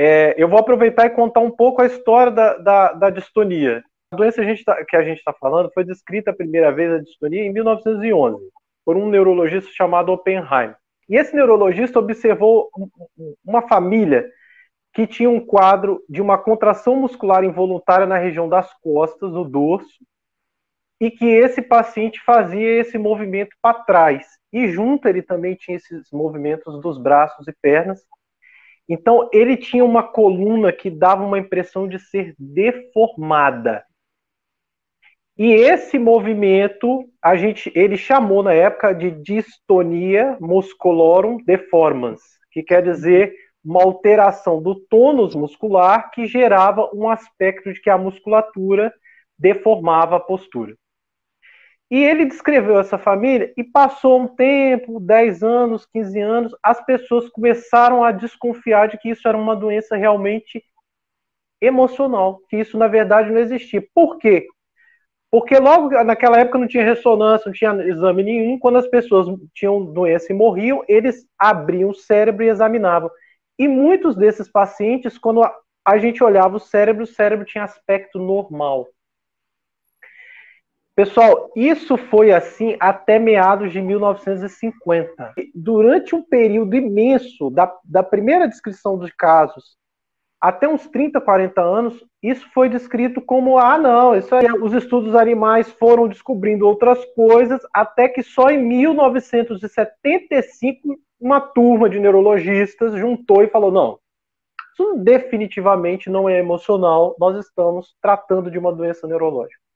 É, eu vou aproveitar e contar um pouco a história da, da, da distonia. A doença tá, que a gente está falando foi descrita a primeira vez, a distonia, em 1911, por um neurologista chamado Oppenheim. E esse neurologista observou uma família que tinha um quadro de uma contração muscular involuntária na região das costas, no dorso, e que esse paciente fazia esse movimento para trás. E junto ele também tinha esses movimentos dos braços e pernas. Então ele tinha uma coluna que dava uma impressão de ser deformada. E esse movimento a gente ele chamou na época de distonia musculorum deformans, que quer dizer uma alteração do tônus muscular que gerava um aspecto de que a musculatura deformava a postura. E ele descreveu essa família e passou um tempo, 10 anos, 15 anos, as pessoas começaram a desconfiar de que isso era uma doença realmente emocional, que isso na verdade não existia. Por quê? Porque logo naquela época não tinha ressonância, não tinha exame nenhum. Quando as pessoas tinham doença e morriam, eles abriam o cérebro e examinavam. E muitos desses pacientes, quando a gente olhava o cérebro, o cérebro tinha aspecto normal. Pessoal, isso foi assim até meados de 1950. Durante um período imenso, da, da primeira descrição dos casos até uns 30, 40 anos, isso foi descrito como: ah, não, isso aí, os estudos animais foram descobrindo outras coisas, até que só em 1975 uma turma de neurologistas juntou e falou: não, isso definitivamente não é emocional, nós estamos tratando de uma doença neurológica.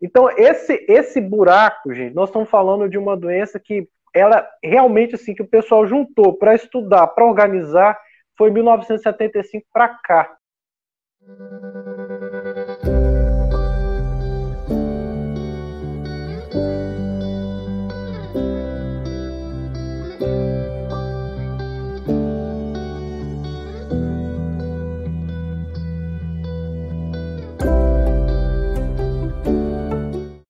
Então, esse, esse buraco, gente, nós estamos falando de uma doença que ela realmente assim que o pessoal juntou para estudar, para organizar, foi 1975 para cá.